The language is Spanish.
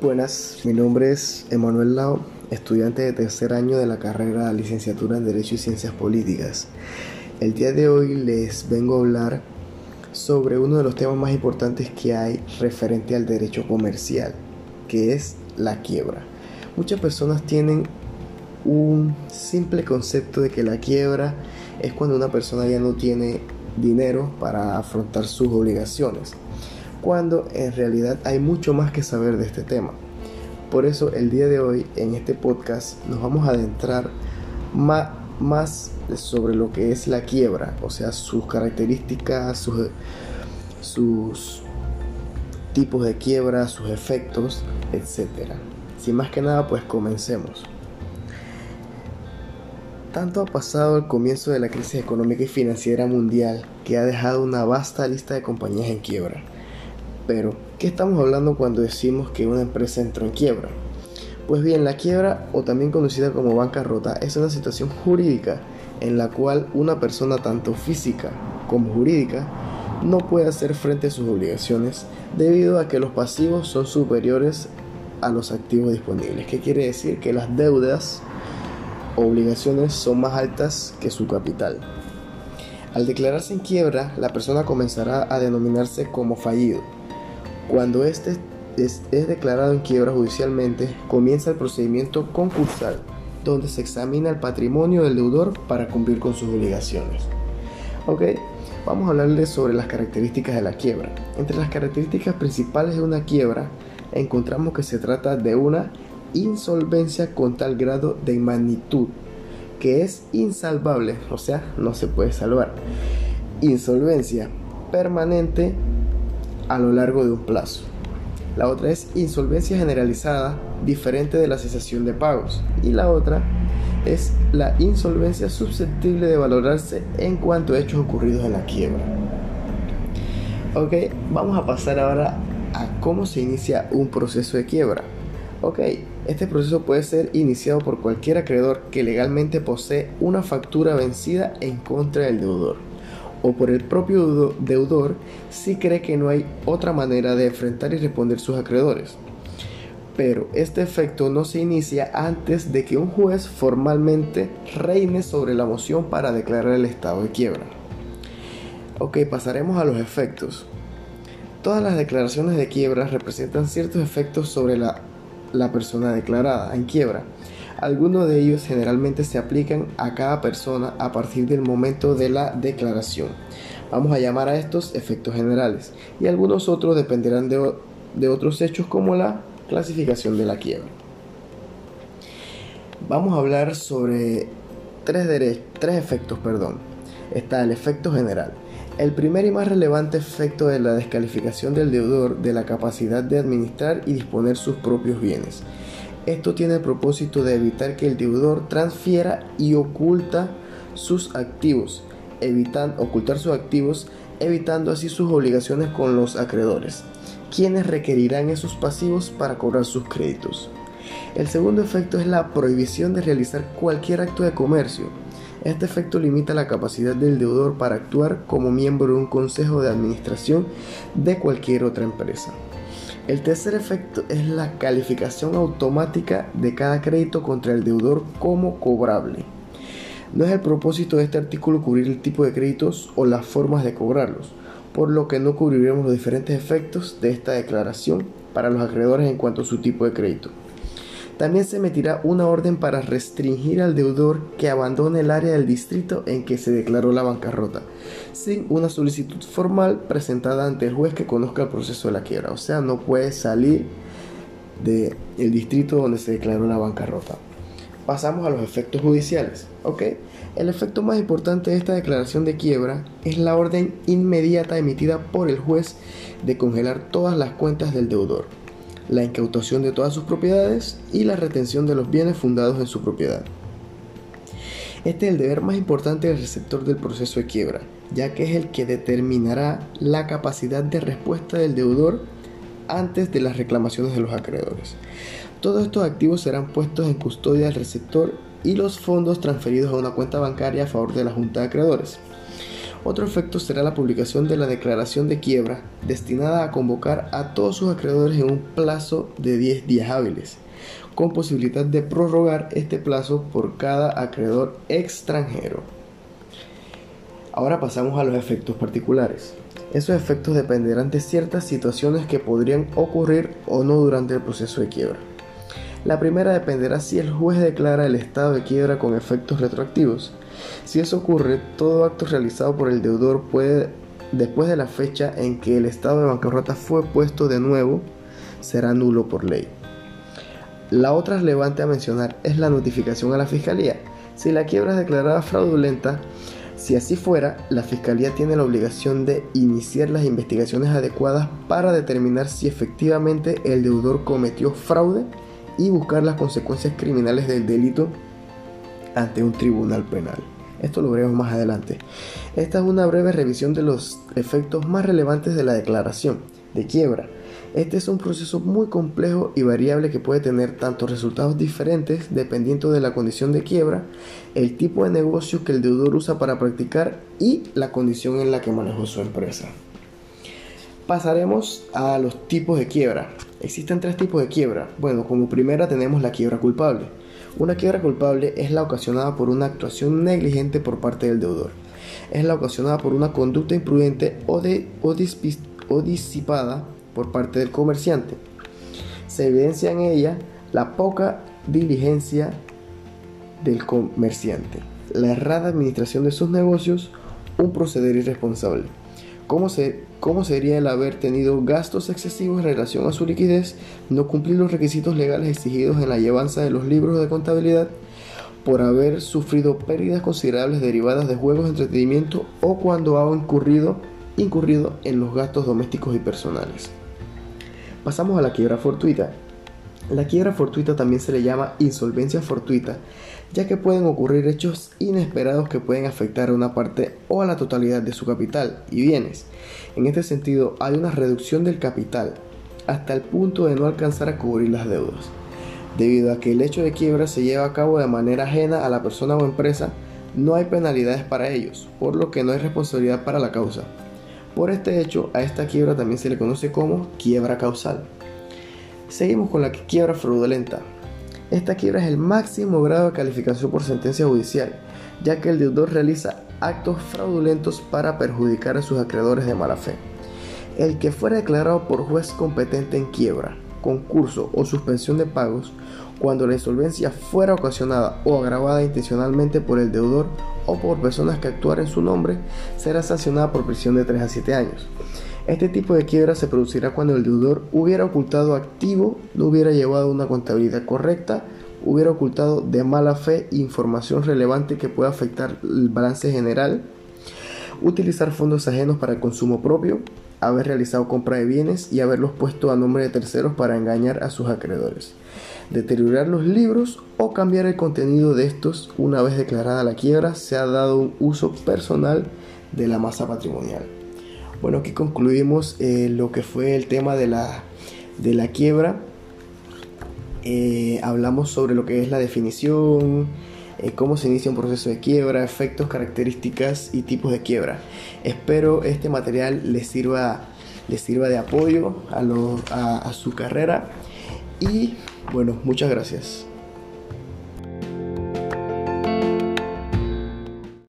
Buenas, mi nombre es Emanuel Lao, estudiante de tercer año de la carrera Licenciatura en Derecho y Ciencias Políticas. El día de hoy les vengo a hablar sobre uno de los temas más importantes que hay referente al derecho comercial, que es la quiebra. Muchas personas tienen un simple concepto de que la quiebra es cuando una persona ya no tiene dinero para afrontar sus obligaciones, cuando en realidad hay mucho más que saber de este tema. Por eso el día de hoy en este podcast nos vamos a adentrar más, sobre lo que es la quiebra, o sea, sus características, sus, sus tipos de quiebra, sus efectos, etc. Sin más que nada, pues comencemos. Tanto ha pasado el comienzo de la crisis económica y financiera mundial que ha dejado una vasta lista de compañías en quiebra. Pero, ¿qué estamos hablando cuando decimos que una empresa entró en quiebra? Pues bien, la quiebra, o también conocida como bancarrota, es una situación jurídica en la cual una persona tanto física como jurídica no puede hacer frente a sus obligaciones debido a que los pasivos son superiores a los activos disponibles. ¿Qué quiere decir? Que las deudas obligaciones son más altas que su capital. Al declararse en quiebra, la persona comenzará a denominarse como fallido. Cuando éste es, declarado en quiebra judicialmente, comienza el procedimiento concursal, donde se examina el patrimonio del deudor para cumplir con sus obligaciones. Ok, vamos a hablarles sobre las características de la quiebra. Entre las características principales de una quiebra, encontramos que se trata de una insolvencia con tal grado de magnitud que es insalvable, o sea, no se puede salvar. Insolvencia permanente a lo largo de un plazo. La otra es insolvencia generalizada, diferente de la cesación de pagos. Y la otra es la insolvencia susceptible de valorarse en cuanto a hechos ocurridos en la quiebra. Ok, vamos a pasar ahora a cómo se inicia un proceso de quiebra. Ok, este proceso puede ser iniciado por cualquier acreedor que legalmente posee una factura vencida en contra del deudor o por el propio deudor si cree que no hay otra manera de enfrentar y responder sus acreedores. Pero este efecto no se inicia antes de que un juez formalmente reine sobre la moción para declarar el estado de quiebra. Ok, pasaremos a los efectos. Todas las declaraciones de quiebra representan ciertos efectos sobre la la persona declarada en quiebra. Algunos de ellos generalmente se aplican a cada persona a partir del momento de la declaración. Vamos a llamar a estos efectos generales y algunos otros dependerán de, otros hechos como la clasificación de la quiebra. Vamos a hablar sobre tres, tres efectos. Perdón. Está el efecto general. El primer y más relevante efecto de la descalificación del deudor de la capacidad de administrar y disponer sus propios bienes. Esto tiene el propósito de evitar que el deudor transfiera y oculta sus activos, ocultar sus activos, evitando así sus obligaciones con los acreedores, quienes requerirán esos pasivos para cobrar sus créditos. El segundo efecto es la prohibición de realizar cualquier acto de comercio, este efecto limita la capacidad del deudor para actuar como miembro de un consejo de administración de cualquier otra empresa. El tercer efecto es la calificación automática de cada crédito contra el deudor como cobrable. No es el propósito de este artículo cubrir el tipo de créditos o las formas de cobrarlos, por lo que no cubriremos los diferentes efectos de esta declaración para los acreedores en cuanto a su tipo de crédito. También se emitirá una orden para restringir al deudor que abandone el área del distrito en que se declaró la bancarrota, sin una solicitud formal presentada ante el juez que conozca el proceso de la quiebra. O sea, no puede salir del distrito donde se declaró la bancarrota. Pasamos a los efectos judiciales. ¿ok? El efecto más importante de esta declaración de quiebra es la orden inmediata emitida por el juez de congelar todas las cuentas del deudor la incautación de todas sus propiedades y la retención de los bienes fundados en su propiedad. Este es el deber más importante del receptor del proceso de quiebra, ya que es el que determinará la capacidad de respuesta del deudor antes de las reclamaciones de los acreedores. Todos estos activos serán puestos en custodia del receptor y los fondos transferidos a una cuenta bancaria a favor de la Junta de Acreedores. Otro efecto será la publicación de la declaración de quiebra, destinada a convocar a todos sus acreedores en un plazo de 10 días hábiles, con posibilidad de prorrogar este plazo por cada acreedor extranjero. Ahora pasamos a los efectos particulares. Esos efectos dependerán de ciertas situaciones que podrían ocurrir o no durante el proceso de quiebra. La primera dependerá si el juez declara el estado de quiebra con efectos retroactivos. Si eso ocurre, todo acto realizado por el deudor puede, después de la fecha en que el estado de bancarrota fue puesto de nuevo, será nulo por ley. La otra relevante a mencionar es la notificación a la Fiscalía. Si la quiebra es declarada fraudulenta, si así fuera, la Fiscalía tiene la obligación de iniciar las investigaciones adecuadas para determinar si efectivamente el deudor cometió fraude y buscar las consecuencias criminales del delito ante un tribunal penal. Esto lo veremos más adelante. Esta es una breve revisión de los efectos más relevantes de la declaración de quiebra. Este es un proceso muy complejo y variable que puede tener tanto resultados diferentes dependiendo de la condición de quiebra, el tipo de negocio que el deudor usa para practicar y la condición en la que manejó su empresa. Pasaremos a los tipos de quiebra. Existen tres tipos de quiebra. Bueno, como primera tenemos la quiebra culpable. Una quiebra culpable es la ocasionada por una actuación negligente por parte del deudor. Es la ocasionada por una conducta imprudente o, de, disipada por parte del comerciante. Se evidencia en ella la poca diligencia del comerciante, la errada administración de sus negocios, un proceder irresponsable. ¿Cómo, se, ¿Cómo sería el haber tenido gastos excesivos en relación a su liquidez, no cumplir los requisitos legales exigidos en la llevanza de los libros de contabilidad, por haber sufrido pérdidas considerables derivadas de juegos de entretenimiento o cuando ha incurrido, incurrido en los gastos domésticos y personales? Pasamos a la quiebra fortuita. La quiebra fortuita también se le llama insolvencia fortuita, ya que pueden ocurrir hechos inesperados que pueden afectar a una parte o a la totalidad de su capital y bienes. En este sentido, hay una reducción del capital hasta el punto de no alcanzar a cubrir las deudas. Debido a que el hecho de quiebra se lleva a cabo de manera ajena a la persona o empresa, no hay penalidades para ellos, por lo que no hay responsabilidad para la causa. Por este hecho, a esta quiebra también se le conoce como quiebra causal. Seguimos con la quiebra fraudulenta. Esta quiebra es el máximo grado de calificación por sentencia judicial, ya que el deudor realiza actos fraudulentos para perjudicar a sus acreedores de mala fe. El que fuera declarado por juez competente en quiebra, concurso o suspensión de pagos, cuando la insolvencia fuera ocasionada o agravada intencionalmente por el deudor o por personas que actuaran en su nombre, será sancionada por prisión de 3 a 7 años. Este tipo de quiebra se producirá cuando el deudor hubiera ocultado activo, no hubiera llevado una contabilidad correcta, hubiera ocultado de mala fe información relevante que pueda afectar el balance general, utilizar fondos ajenos para el consumo propio, haber realizado compra de bienes y haberlos puesto a nombre de terceros para engañar a sus acreedores, deteriorar los libros o cambiar el contenido de estos una vez declarada la quiebra, se ha dado un uso personal de la masa patrimonial. Bueno, aquí concluimos eh, lo que fue el tema de la, de la quiebra. Eh, hablamos sobre lo que es la definición, eh, cómo se inicia un proceso de quiebra, efectos, características y tipos de quiebra. Espero este material les sirva, les sirva de apoyo a, a su carrera y bueno, muchas gracias.